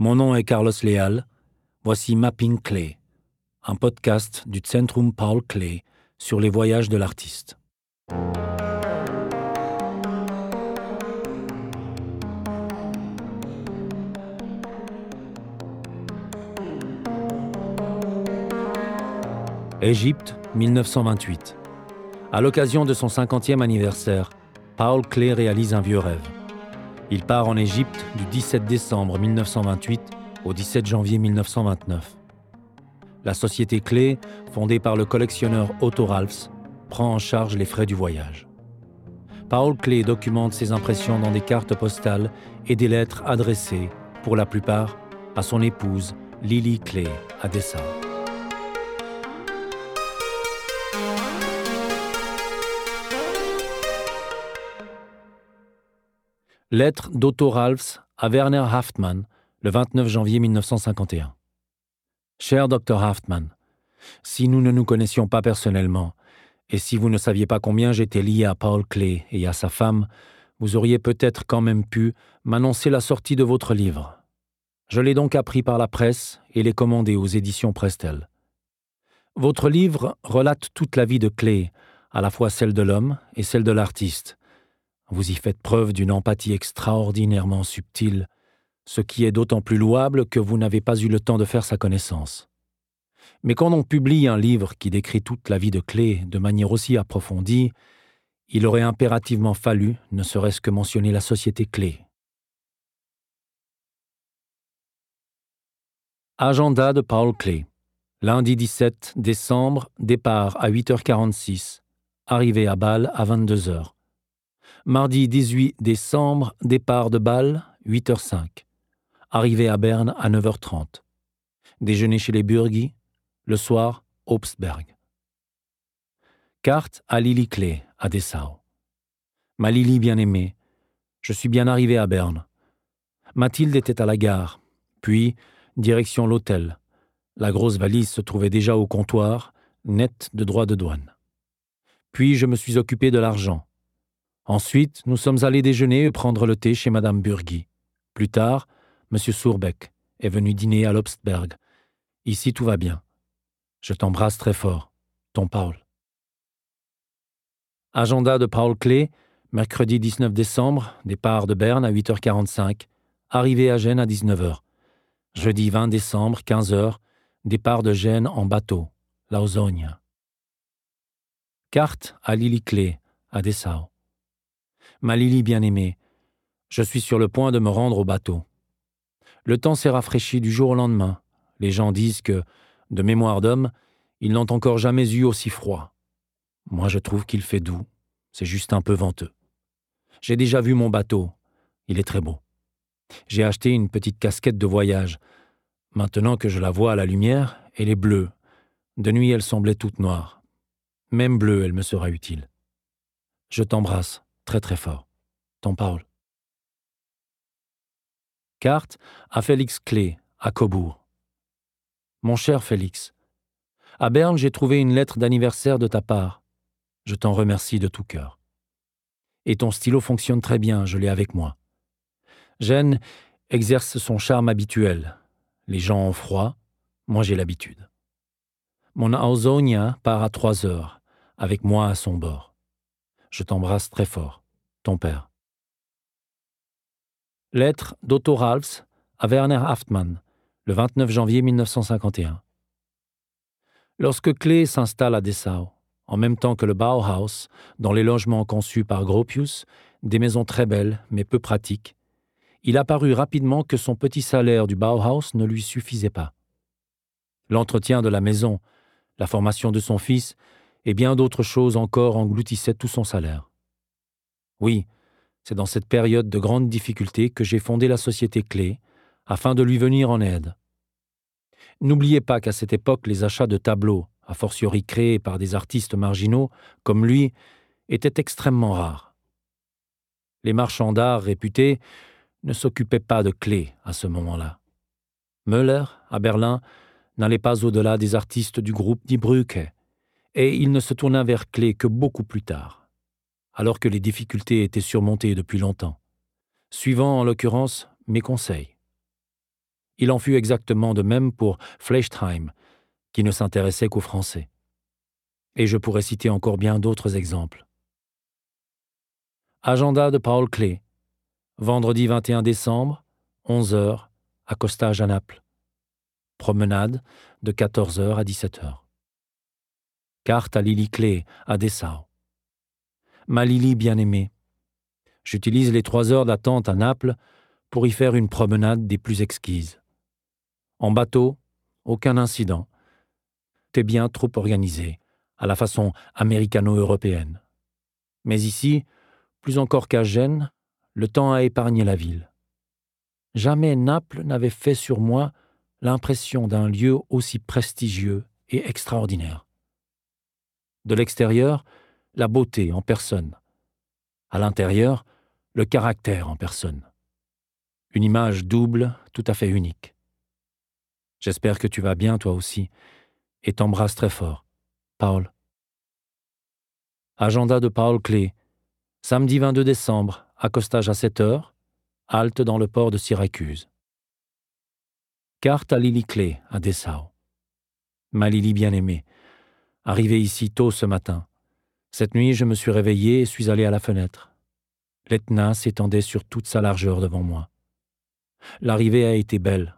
Mon nom est Carlos Leal. Voici Mapping Clay, un podcast du Centrum Paul Clay sur les voyages de l'artiste. Égypte, 1928. À l'occasion de son 50e anniversaire, Paul Clay réalise un vieux rêve. Il part en Égypte du 17 décembre 1928 au 17 janvier 1929. La société Clé, fondée par le collectionneur Otto Ralphs, prend en charge les frais du voyage. Paul Klee documente ses impressions dans des cartes postales et des lettres adressées, pour la plupart, à son épouse Lily Klee à Dessau. Lettre d'Otto Ralphs à Werner Haftmann, le 29 janvier 1951. Cher Dr. Haftmann, si nous ne nous connaissions pas personnellement, et si vous ne saviez pas combien j'étais lié à Paul Klee et à sa femme, vous auriez peut-être quand même pu m'annoncer la sortie de votre livre. Je l'ai donc appris par la presse et l'ai commandé aux éditions Prestel. Votre livre relate toute la vie de Klee, à la fois celle de l'homme et celle de l'artiste, vous y faites preuve d'une empathie extraordinairement subtile, ce qui est d'autant plus louable que vous n'avez pas eu le temps de faire sa connaissance. Mais quand on publie un livre qui décrit toute la vie de Clé de manière aussi approfondie, il aurait impérativement fallu ne serait-ce que mentionner la société Clé. Agenda de Paul Clé. Lundi 17 décembre, départ à 8h46, arrivée à Bâle à 22h. Mardi 18 décembre, départ de Bâle, 8h05. Arrivée à Berne à 9h30. Déjeuner chez les Burgis. Le soir, Obstberg. Carte à Lily Clé, à Dessau. Ma Lily bien-aimée, je suis bien arrivé à Berne. Mathilde était à la gare, puis direction l'hôtel. La grosse valise se trouvait déjà au comptoir, nette de droits de douane. Puis je me suis occupé de l'argent. Ensuite, nous sommes allés déjeuner et prendre le thé chez Madame Burgi. Plus tard, M. Sourbeck est venu dîner à Lobstberg. Ici, tout va bien. Je t'embrasse très fort. Ton Paul. Agenda de Paul Clé, mercredi 19 décembre, départ de Berne à 8h45, arrivée à Gênes à 19h. Jeudi 20 décembre, 15h, départ de Gênes en bateau, Lausogne. Carte à Lily Clé, à Dessau. Ma Lily bien-aimée, je suis sur le point de me rendre au bateau. Le temps s'est rafraîchi du jour au lendemain. Les gens disent que, de mémoire d'homme, ils n'ont encore jamais eu aussi froid. Moi, je trouve qu'il fait doux. C'est juste un peu venteux. J'ai déjà vu mon bateau. Il est très beau. J'ai acheté une petite casquette de voyage. Maintenant que je la vois à la lumière, elle est bleue. De nuit, elle semblait toute noire. Même bleue, elle me sera utile. Je t'embrasse très très fort. Ton Paul. Carte à Félix Clé, à Cobourg. Mon cher Félix, à Berne, j'ai trouvé une lettre d'anniversaire de ta part. Je t'en remercie de tout cœur. Et ton stylo fonctionne très bien, je l'ai avec moi. Gênes exerce son charme habituel. Les gens ont froid, moi j'ai l'habitude. Mon Ausonia part à trois heures, avec moi à son bord. Je t'embrasse très fort. Ton père. Lettre d'Otto Ralphs à Werner Haftmann, le 29 janvier 1951. Lorsque Klee s'installe à Dessau, en même temps que le Bauhaus, dans les logements conçus par Gropius, des maisons très belles mais peu pratiques, il apparut rapidement que son petit salaire du Bauhaus ne lui suffisait pas. L'entretien de la maison, la formation de son fils et bien d'autres choses encore engloutissaient tout son salaire. Oui, c'est dans cette période de grande difficulté que j'ai fondé la société Clé, afin de lui venir en aide. N'oubliez pas qu'à cette époque, les achats de tableaux, a fortiori créés par des artistes marginaux, comme lui, étaient extrêmement rares. Les marchands d'art réputés ne s'occupaient pas de clés à ce moment-là. Müller, à Berlin, n'allait pas au-delà des artistes du groupe Die Brücke, et il ne se tourna vers Clé que beaucoup plus tard, alors que les difficultés étaient surmontées depuis longtemps, suivant en l'occurrence mes conseils. Il en fut exactement de même pour Flechtheim, qui ne s'intéressait qu'aux Français. Et je pourrais citer encore bien d'autres exemples. Agenda de Paul Klee. Vendredi 21 décembre, 11h, accostage à Naples. Promenade de 14h à 17h. Carte à Lily Clé à Dessau. Ma Lily bien-aimée. J'utilise les trois heures d'attente à Naples pour y faire une promenade des plus exquises. En bateau, aucun incident. T'es bien trop organisé, à la façon américano-européenne. Mais ici, plus encore qu'à Gênes, le temps a épargné la ville. Jamais Naples n'avait fait sur moi l'impression d'un lieu aussi prestigieux et extraordinaire. De l'extérieur, la beauté en personne. À l'intérieur, le caractère en personne. Une image double, tout à fait unique. J'espère que tu vas bien toi aussi, et t'embrasse très fort. Paul. Agenda de Paul Clé, Samedi 22 décembre, accostage à 7 heures, halte dans le port de Syracuse. Carte à Lily Clay, à Dessau. Ma Lily bien-aimée, arrivée ici tôt ce matin. Cette nuit, je me suis réveillé et suis allé à la fenêtre. L'Etna s'étendait sur toute sa largeur devant moi. L'arrivée a été belle.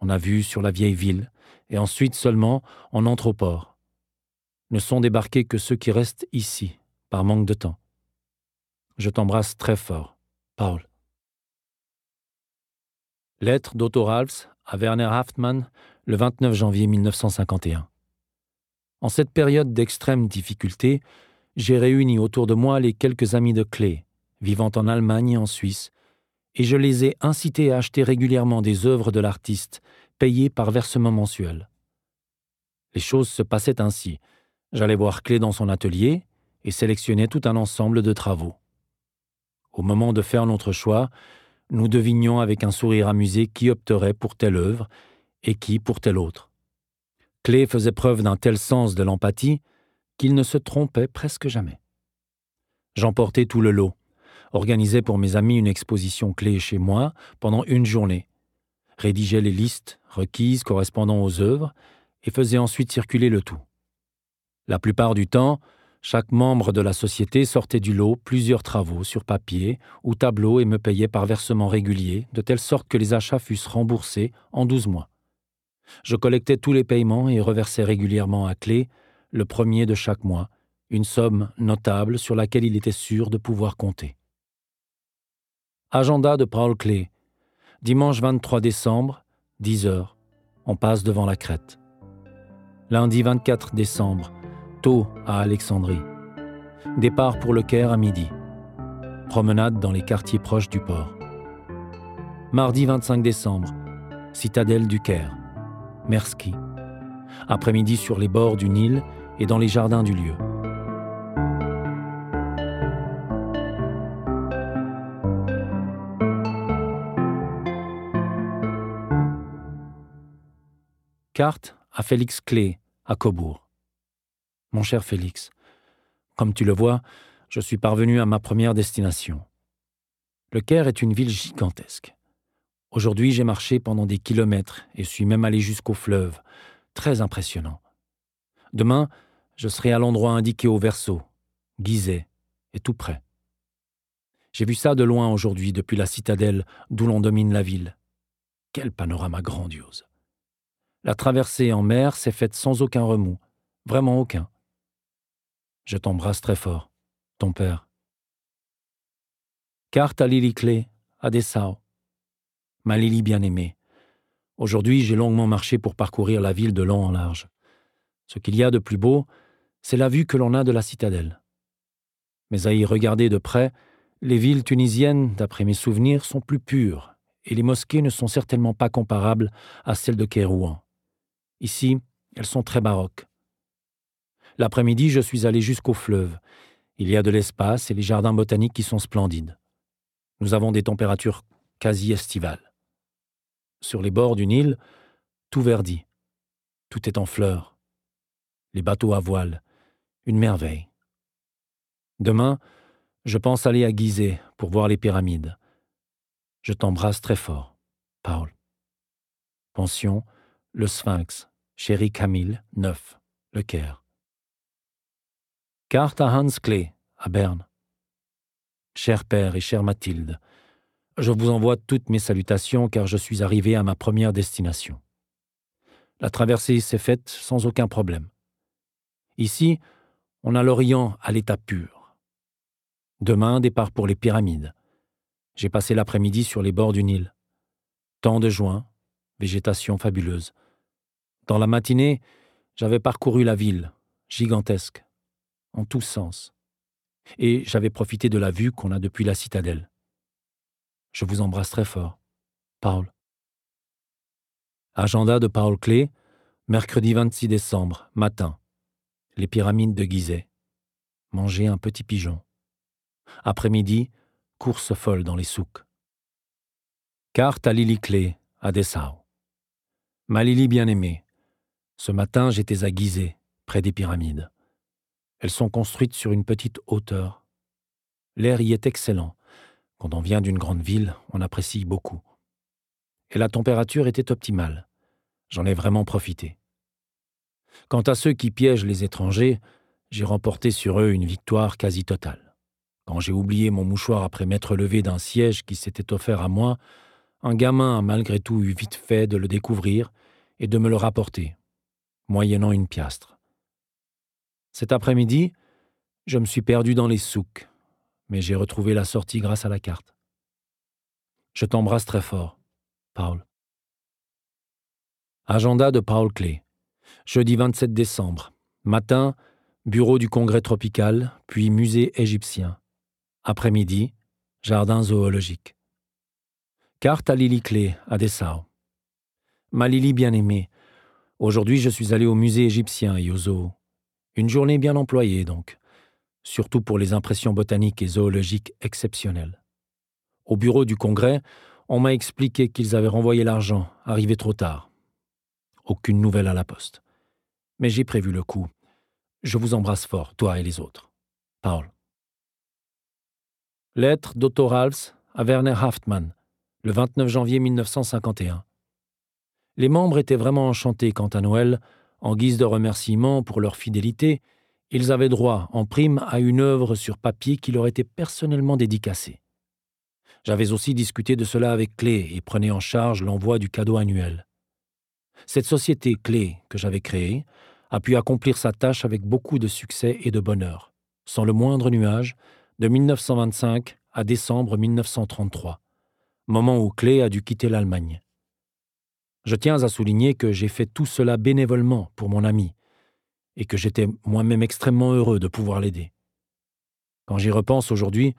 On a vu sur la vieille ville, et ensuite seulement on entre au port. Ne sont débarqués que ceux qui restent ici, par manque de temps. Je t'embrasse très fort, Paul. Lettre d'Otto Ralphs à Werner Haftmann le 29 janvier 1951. En cette période d'extrême difficulté, j'ai réuni autour de moi les quelques amis de Clé, vivant en Allemagne et en Suisse, et je les ai incités à acheter régulièrement des œuvres de l'artiste, payées par versement mensuel. Les choses se passaient ainsi. J'allais voir Clé dans son atelier et sélectionnais tout un ensemble de travaux. Au moment de faire notre choix, nous devinions avec un sourire amusé qui opterait pour telle œuvre et qui pour telle autre. Clé faisait preuve d'un tel sens de l'empathie qu'il ne se trompait presque jamais. J'emportais tout le lot, organisais pour mes amis une exposition clé chez moi pendant une journée, rédigeais les listes requises correspondant aux œuvres et faisais ensuite circuler le tout. La plupart du temps, chaque membre de la société sortait du lot plusieurs travaux sur papier ou tableau et me payait par versement régulier, de telle sorte que les achats fussent remboursés en douze mois. Je collectais tous les paiements et reversais régulièrement à clé, le premier de chaque mois, une somme notable sur laquelle il était sûr de pouvoir compter. Agenda de Paul Clé. Dimanche 23 décembre, 10 heures. On passe devant la crête. Lundi 24 décembre, à Alexandrie. Départ pour le Caire à midi. Promenade dans les quartiers proches du port. Mardi 25 décembre, citadelle du Caire. Merski. Après-midi sur les bords du Nil et dans les jardins du lieu. Carte à Félix Clé, à Cobourg. Mon cher Félix, comme tu le vois, je suis parvenu à ma première destination. Le Caire est une ville gigantesque. Aujourd'hui, j'ai marché pendant des kilomètres et suis même allé jusqu'au fleuve. Très impressionnant. Demain, je serai à l'endroit indiqué au verso, Gizeh, et tout près. J'ai vu ça de loin aujourd'hui depuis la citadelle d'où l'on domine la ville. Quel panorama grandiose. La traversée en mer s'est faite sans aucun remous, vraiment aucun. Je t'embrasse très fort, ton père. Carte à Lily Clé, à Dessau. Ma Lily bien-aimée. Aujourd'hui, j'ai longuement marché pour parcourir la ville de long en large. Ce qu'il y a de plus beau, c'est la vue que l'on a de la citadelle. Mais à y regarder de près, les villes tunisiennes, d'après mes souvenirs, sont plus pures, et les mosquées ne sont certainement pas comparables à celles de Kérouan. Ici, elles sont très baroques. L'après-midi, je suis allé jusqu'au fleuve. Il y a de l'espace et les jardins botaniques qui sont splendides. Nous avons des températures quasi estivales. Sur les bords du Nil, tout verdit. Tout est en fleurs. Les bateaux à voile. Une merveille. Demain, je pense aller à Gizeh pour voir les pyramides. Je t'embrasse très fort, Paul. Pension, le Sphinx, Chéri Camille, 9, Le Caire. Carte à Hans Klee, à Berne. Cher père et chère Mathilde, je vous envoie toutes mes salutations car je suis arrivé à ma première destination. La traversée s'est faite sans aucun problème. Ici, on a l'Orient à l'état pur. Demain, départ pour les pyramides. J'ai passé l'après-midi sur les bords du Nil. Temps de juin, végétation fabuleuse. Dans la matinée, j'avais parcouru la ville, gigantesque, en tous sens. Et j'avais profité de la vue qu'on a depuis la citadelle. Je vous embrasse très fort. Paul. Agenda de Paul Clé, mercredi 26 décembre, matin. Les pyramides de Gizeh. Manger un petit pigeon. Après-midi, course folle dans les souks. Carte à Lily Clé, à Dessau. Ma Lily bien-aimée, ce matin j'étais à Gizeh, près des pyramides. Elles sont construites sur une petite hauteur. L'air y est excellent, quand on vient d'une grande ville, on apprécie beaucoup. Et la température était optimale. J'en ai vraiment profité. Quant à ceux qui piègent les étrangers, j'ai remporté sur eux une victoire quasi totale. Quand j'ai oublié mon mouchoir après m'être levé d'un siège qui s'était offert à moi, un gamin a malgré tout eu vite fait de le découvrir et de me le rapporter, moyennant une piastre. Cet après-midi, je me suis perdu dans les souks mais j'ai retrouvé la sortie grâce à la carte. Je t'embrasse très fort, Paul. Agenda de Paul Clé. Jeudi 27 décembre. Matin, bureau du congrès tropical, puis musée égyptien. Après-midi, jardin zoologique. Carte à Lily Clé, à Dessau. Ma Lily bien-aimée, aujourd'hui je suis allé au musée égyptien et au zoo. Une journée bien employée donc surtout pour les impressions botaniques et zoologiques exceptionnelles. Au bureau du Congrès, on m'a expliqué qu'ils avaient renvoyé l'argent, arrivé trop tard. Aucune nouvelle à la poste. Mais j'ai prévu le coup. Je vous embrasse fort, toi et les autres. Paul. Lettre d'Otto Ralphs à Werner Haftmann, le 29 janvier 1951. Les membres étaient vraiment enchantés quant à Noël, en guise de remerciement pour leur fidélité, ils avaient droit, en prime, à une œuvre sur papier qui leur était personnellement dédicacée. J'avais aussi discuté de cela avec Clé et prenais en charge l'envoi du cadeau annuel. Cette société Clé que j'avais créée a pu accomplir sa tâche avec beaucoup de succès et de bonheur, sans le moindre nuage, de 1925 à décembre 1933, moment où Clé a dû quitter l'Allemagne. Je tiens à souligner que j'ai fait tout cela bénévolement pour mon ami, et que j'étais moi-même extrêmement heureux de pouvoir l'aider. Quand j'y repense aujourd'hui,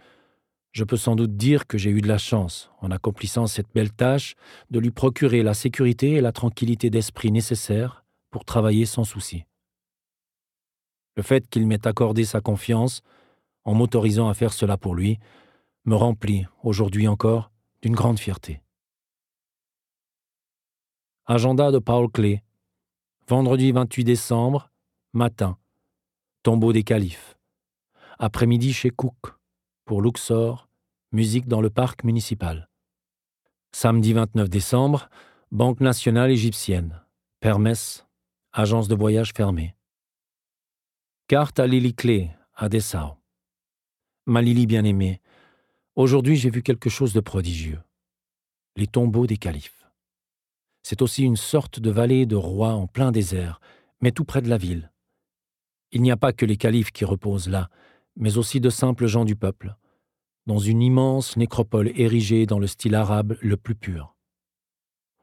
je peux sans doute dire que j'ai eu de la chance, en accomplissant cette belle tâche, de lui procurer la sécurité et la tranquillité d'esprit nécessaires pour travailler sans souci. Le fait qu'il m'ait accordé sa confiance, en m'autorisant à faire cela pour lui, me remplit, aujourd'hui encore, d'une grande fierté. Agenda de Paul Clé. Vendredi 28 décembre, Matin, tombeau des califes. Après-midi chez Cook, pour Luxor, musique dans le parc municipal. Samedi 29 décembre, Banque nationale égyptienne, Permesse, agence de voyage fermée. Carte à Lily Clé, à Dessau. Ma Lily bien-aimée, aujourd'hui j'ai vu quelque chose de prodigieux. Les tombeaux des califes. C'est aussi une sorte de vallée de rois en plein désert, mais tout près de la ville. Il n'y a pas que les califes qui reposent là, mais aussi de simples gens du peuple, dans une immense nécropole érigée dans le style arabe le plus pur.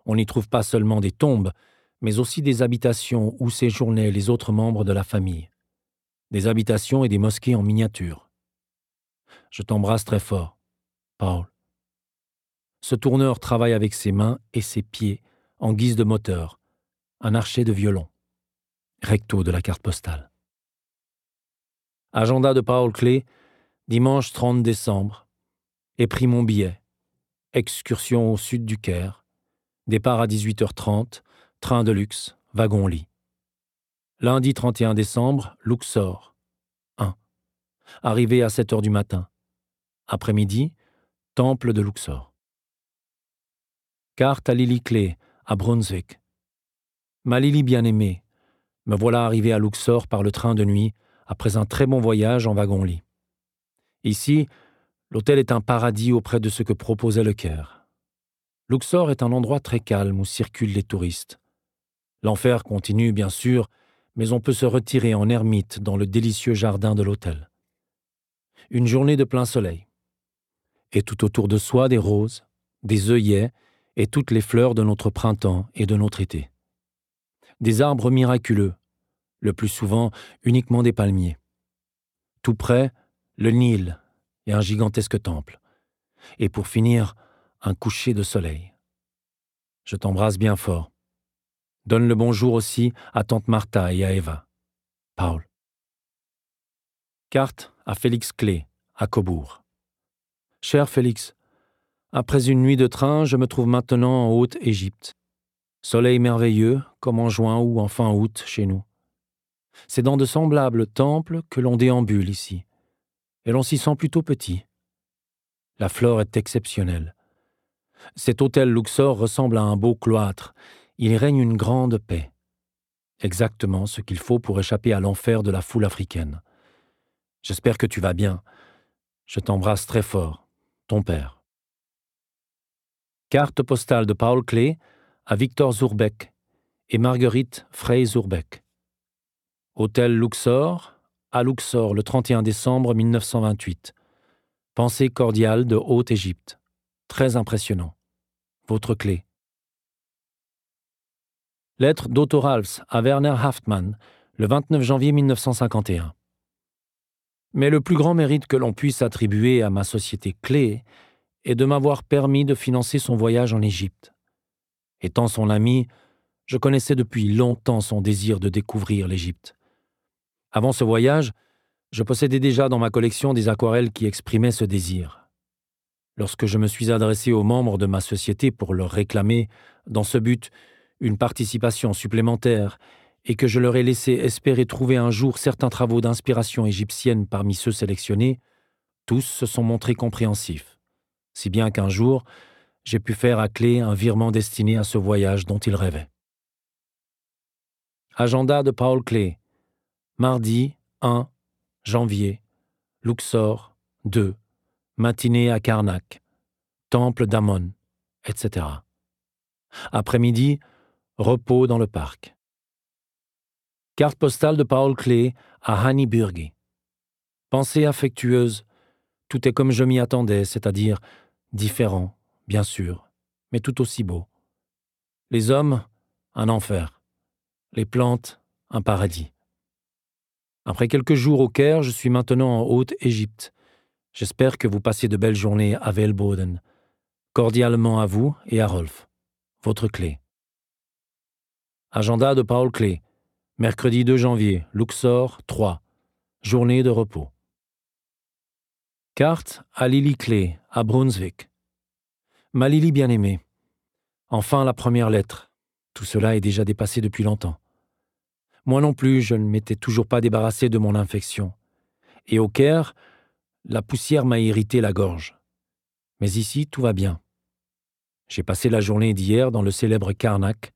On n'y trouve pas seulement des tombes, mais aussi des habitations où séjournaient les autres membres de la famille, des habitations et des mosquées en miniature. Je t'embrasse très fort, Paul. Ce tourneur travaille avec ses mains et ses pieds en guise de moteur, un archer de violon, recto de la carte postale. Agenda de Paul Clé, dimanche 30 décembre. Ai pris mon billet. Excursion au sud du Caire. Départ à 18h30. Train de luxe. Wagon-lit. Lundi 31 décembre, Luxor. 1. Arrivé à 7 h du matin. Après-midi, temple de Luxor. Carte à Lily Clé, à Brunswick. Ma Lily bien-aimée, me voilà arrivé à Luxor par le train de nuit après un très bon voyage en wagon-lit. Ici, l'hôtel est un paradis auprès de ce que proposait le Caire. Luxor est un endroit très calme où circulent les touristes. L'enfer continue, bien sûr, mais on peut se retirer en ermite dans le délicieux jardin de l'hôtel. Une journée de plein soleil. Et tout autour de soi des roses, des œillets et toutes les fleurs de notre printemps et de notre été. Des arbres miraculeux, le plus souvent uniquement des palmiers. Tout près, le Nil et un gigantesque temple. Et pour finir, un coucher de soleil. Je t'embrasse bien fort. Donne le bonjour aussi à tante Martha et à Eva. Paul. Carte à Félix Clé, à Cobourg. Cher Félix, après une nuit de train, je me trouve maintenant en Haute-Égypte. Soleil merveilleux, comme en juin ou en fin août chez nous. C'est dans de semblables temples que l'on déambule ici, et l'on s'y sent plutôt petit. La flore est exceptionnelle. Cet hôtel Luxor ressemble à un beau cloître, il règne une grande paix. Exactement ce qu'il faut pour échapper à l'enfer de la foule africaine. J'espère que tu vas bien. Je t'embrasse très fort. Ton père. Carte postale de Paul Klee à Victor Zurbeck et Marguerite Frey Zurbeck. Hôtel Luxor, à Luxor le 31 décembre 1928. Pensée cordiale de Haute-Égypte. Très impressionnant. Votre clé. Lettre d'Otto Ralphs à Werner Haftmann, le 29 janvier 1951. Mais le plus grand mérite que l'on puisse attribuer à ma société clé est de m'avoir permis de financer son voyage en Égypte. Étant son ami, je connaissais depuis longtemps son désir de découvrir l'Égypte. Avant ce voyage, je possédais déjà dans ma collection des aquarelles qui exprimaient ce désir. Lorsque je me suis adressé aux membres de ma société pour leur réclamer, dans ce but, une participation supplémentaire et que je leur ai laissé espérer trouver un jour certains travaux d'inspiration égyptienne parmi ceux sélectionnés, tous se sont montrés compréhensifs, si bien qu'un jour, j'ai pu faire à clé un virement destiné à ce voyage dont ils rêvaient. Agenda de Paul Clé. Mardi 1 janvier. Luxor 2. Matinée à Karnak. Temple d'Amon, etc. Après-midi, Repos dans le parc. Carte postale de Paul Klee à Hanniburgi. Pensée affectueuse, tout est comme je m'y attendais, c'est-à-dire différent, bien sûr, mais tout aussi beau. Les hommes, un enfer. Les plantes, un paradis. Après quelques jours au Caire, je suis maintenant en Haute-Égypte. J'espère que vous passez de belles journées à Velboden. Cordialement à vous et à Rolf. Votre clé. Agenda de Paul Clé. Mercredi 2 janvier, Luxor 3. Journée de repos. Carte à Lily Clé, à Brunswick. Ma Lily bien-aimée. Enfin la première lettre. Tout cela est déjà dépassé depuis longtemps. Moi non plus, je ne m'étais toujours pas débarrassé de mon infection. Et au Caire, la poussière m'a irrité la gorge. Mais ici, tout va bien. J'ai passé la journée d'hier dans le célèbre Karnak,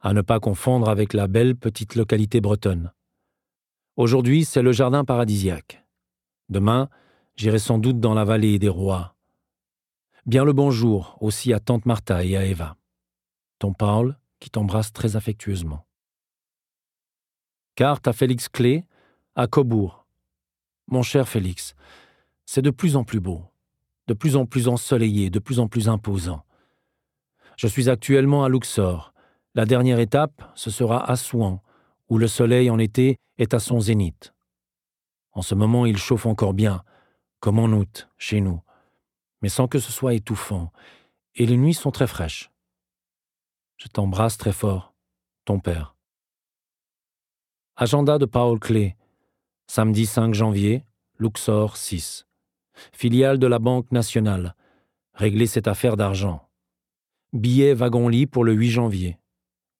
à ne pas confondre avec la belle petite localité bretonne. Aujourd'hui, c'est le jardin paradisiaque. Demain, j'irai sans doute dans la vallée des rois. Bien le bonjour aussi à tante Martha et à Eva. Ton Paul, qui t'embrasse très affectueusement. Carte à Félix Clé, à Cobourg. Mon cher Félix, c'est de plus en plus beau, de plus en plus ensoleillé, de plus en plus imposant. Je suis actuellement à Luxor, la dernière étape, ce sera Assouan, où le soleil en été est à son zénith. En ce moment, il chauffe encore bien, comme en août, chez nous, mais sans que ce soit étouffant, et les nuits sont très fraîches. Je t'embrasse très fort, ton père. Agenda de Paul Clé, samedi 5 janvier, Luxor 6. Filiale de la Banque nationale. Régler cette affaire d'argent. Billet wagon-lit pour le 8 janvier.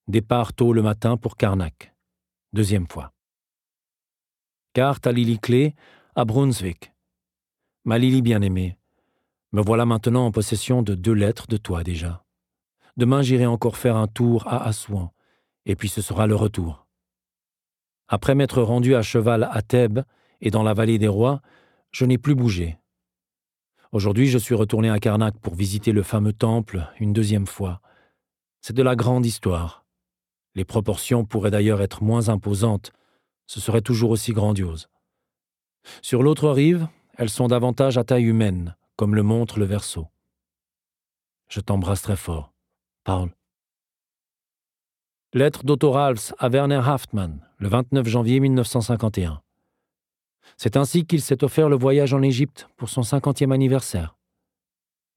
Départ tôt le matin pour Karnak. Deuxième fois. Carte à Lily Clé, à Brunswick. Ma Lily bien-aimée, me voilà maintenant en possession de deux lettres de toi déjà. Demain, j'irai encore faire un tour à Assouan, et puis ce sera le retour. Après m'être rendu à cheval à Thèbes et dans la vallée des rois, je n'ai plus bougé. Aujourd'hui, je suis retourné à Karnak pour visiter le fameux temple une deuxième fois. C'est de la grande histoire. Les proportions pourraient d'ailleurs être moins imposantes, ce serait toujours aussi grandiose. Sur l'autre rive, elles sont davantage à taille humaine, comme le montre le verso. Je t'embrasse très fort. Paul. Lettre d'Otto à Werner Haftmann, le 29 janvier 1951. C'est ainsi qu'il s'est offert le voyage en Égypte pour son cinquantième anniversaire.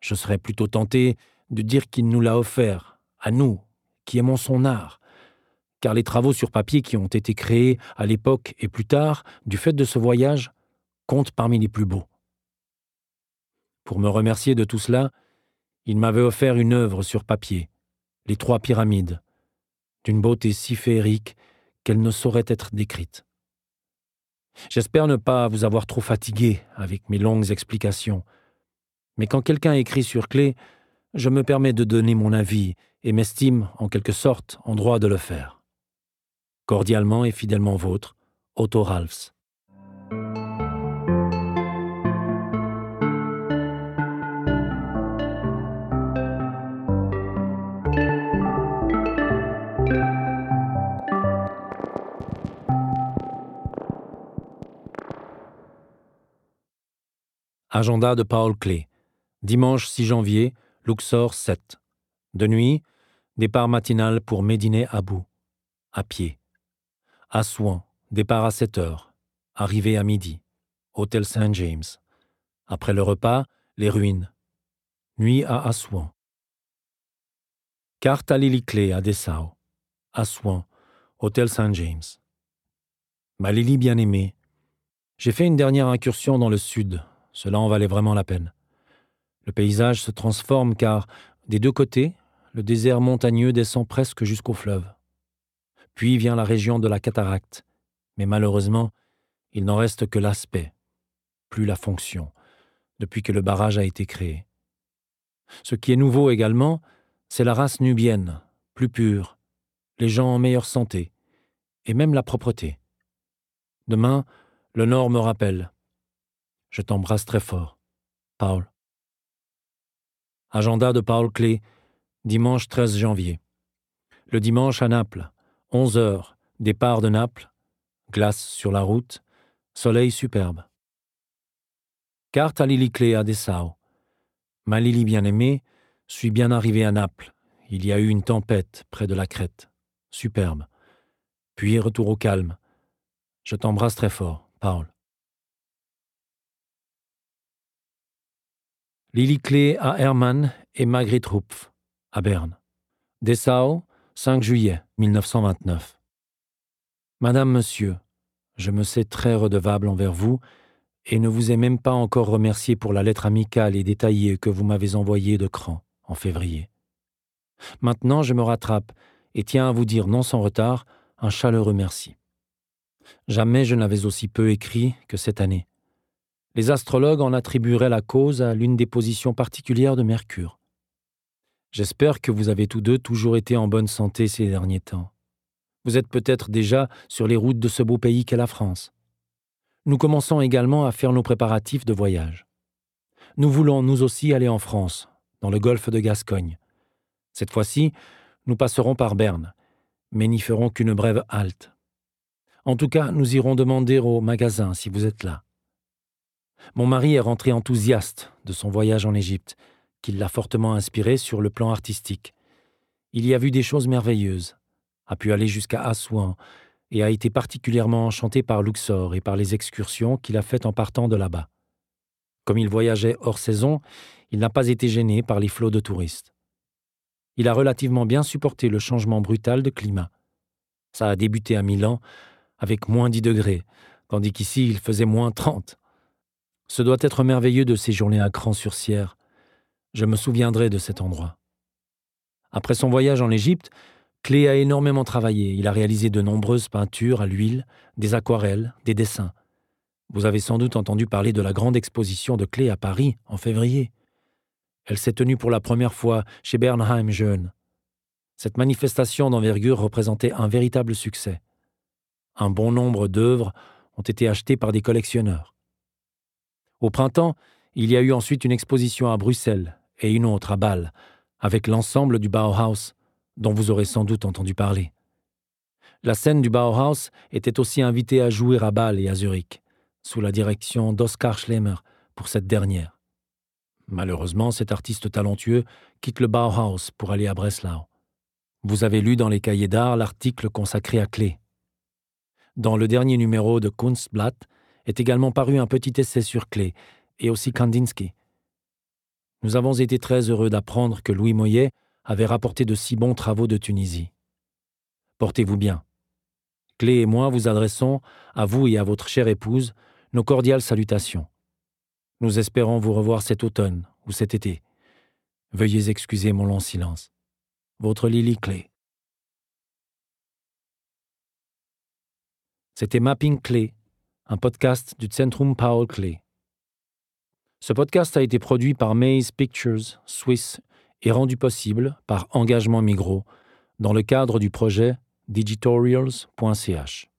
Je serais plutôt tenté de dire qu'il nous l'a offert, à nous, qui aimons son art, car les travaux sur papier qui ont été créés à l'époque et plus tard, du fait de ce voyage, comptent parmi les plus beaux. Pour me remercier de tout cela, il m'avait offert une œuvre sur papier, les trois pyramides, d'une beauté si féerique qu'elle ne saurait être décrite. J'espère ne pas vous avoir trop fatigué avec mes longues explications, mais quand quelqu'un écrit sur clé, je me permets de donner mon avis et m'estime, en quelque sorte, en droit de le faire. Cordialement et fidèlement vôtre, Otto Ralphs. Agenda de Paul Clé. Dimanche 6 janvier, Luxor 7. De nuit, départ matinal pour Médiné Abou. À pied. Assouan, départ à 7 heures. Arrivée à midi. Hôtel Saint James. Après le repas, les ruines. Nuit à Assouan. Carte à Lily à Dessau. Assouan, Hôtel Saint James. Ma Lily bien-aimée, j'ai fait une dernière incursion dans le sud, cela en valait vraiment la peine. Le paysage se transforme car, des deux côtés, le désert montagneux descend presque jusqu'au fleuve. Puis vient la région de la cataracte, mais malheureusement, il n'en reste que l'aspect, plus la fonction, depuis que le barrage a été créé. Ce qui est nouveau également, c'est la race nubienne, plus pure, les gens en meilleure santé, et même la propreté. Demain, le Nord me rappelle, je t'embrasse très fort. Paul. Agenda de Paul Clé, dimanche 13 janvier. Le dimanche à Naples, 11 heures, départ de Naples, glace sur la route, soleil superbe. Carte à Lily Clé à Dessau. Ma Lily bien-aimée, suis bien arrivé à Naples. Il y a eu une tempête près de la crête. Superbe. Puis retour au calme. Je t'embrasse très fort, Paul. Lily Clé à Hermann et Margrit Rupf, à Berne. Dessau, 5 juillet 1929. Madame, Monsieur, je me sais très redevable envers vous et ne vous ai même pas encore remercié pour la lettre amicale et détaillée que vous m'avez envoyée de Cran en février. Maintenant, je me rattrape et tiens à vous dire non sans retard un chaleureux merci. Jamais je n'avais aussi peu écrit que cette année les astrologues en attribueraient la cause à l'une des positions particulières de Mercure. J'espère que vous avez tous deux toujours été en bonne santé ces derniers temps. Vous êtes peut-être déjà sur les routes de ce beau pays qu'est la France. Nous commençons également à faire nos préparatifs de voyage. Nous voulons nous aussi aller en France, dans le golfe de Gascogne. Cette fois-ci, nous passerons par Berne, mais n'y ferons qu'une brève halte. En tout cas, nous irons demander au magasin si vous êtes là. Mon mari est rentré enthousiaste de son voyage en Égypte, qui l'a fortement inspiré sur le plan artistique. Il y a vu des choses merveilleuses, a pu aller jusqu'à Assouan, et a été particulièrement enchanté par Luxor et par les excursions qu'il a faites en partant de là-bas. Comme il voyageait hors saison, il n'a pas été gêné par les flots de touristes. Il a relativement bien supporté le changement brutal de climat. Ça a débuté à Milan avec moins 10 degrés, tandis qu'ici il faisait moins 30. Ce doit être merveilleux de séjourner à Cran-sur-Sierre. Je me souviendrai de cet endroit. Après son voyage en Égypte, Clé a énormément travaillé. Il a réalisé de nombreuses peintures à l'huile, des aquarelles, des dessins. Vous avez sans doute entendu parler de la grande exposition de Clé à Paris en février. Elle s'est tenue pour la première fois chez Bernheim Jeune, Cette manifestation d'envergure représentait un véritable succès. Un bon nombre d'œuvres ont été achetées par des collectionneurs. Au printemps, il y a eu ensuite une exposition à Bruxelles et une autre à Bâle, avec l'ensemble du Bauhaus, dont vous aurez sans doute entendu parler. La scène du Bauhaus était aussi invitée à jouer à Bâle et à Zurich, sous la direction d'Oskar Schlemmer pour cette dernière. Malheureusement, cet artiste talentueux quitte le Bauhaus pour aller à Breslau. Vous avez lu dans les cahiers d'art l'article consacré à Klee. Dans le dernier numéro de Kunstblatt est également paru un petit essai sur Klee et aussi Kandinsky. Nous avons été très heureux d'apprendre que Louis Moyet avait rapporté de si bons travaux de Tunisie. Portez-vous bien. Clé et moi vous adressons, à vous et à votre chère épouse, nos cordiales salutations. Nous espérons vous revoir cet automne ou cet été. Veuillez excuser mon long silence. Votre Lily Clé. C'était Mapping Clé, un podcast du Centrum Paul Clé. Ce podcast a été produit par Maze Pictures Swiss et rendu possible par Engagement Migros dans le cadre du projet digitorials.ch.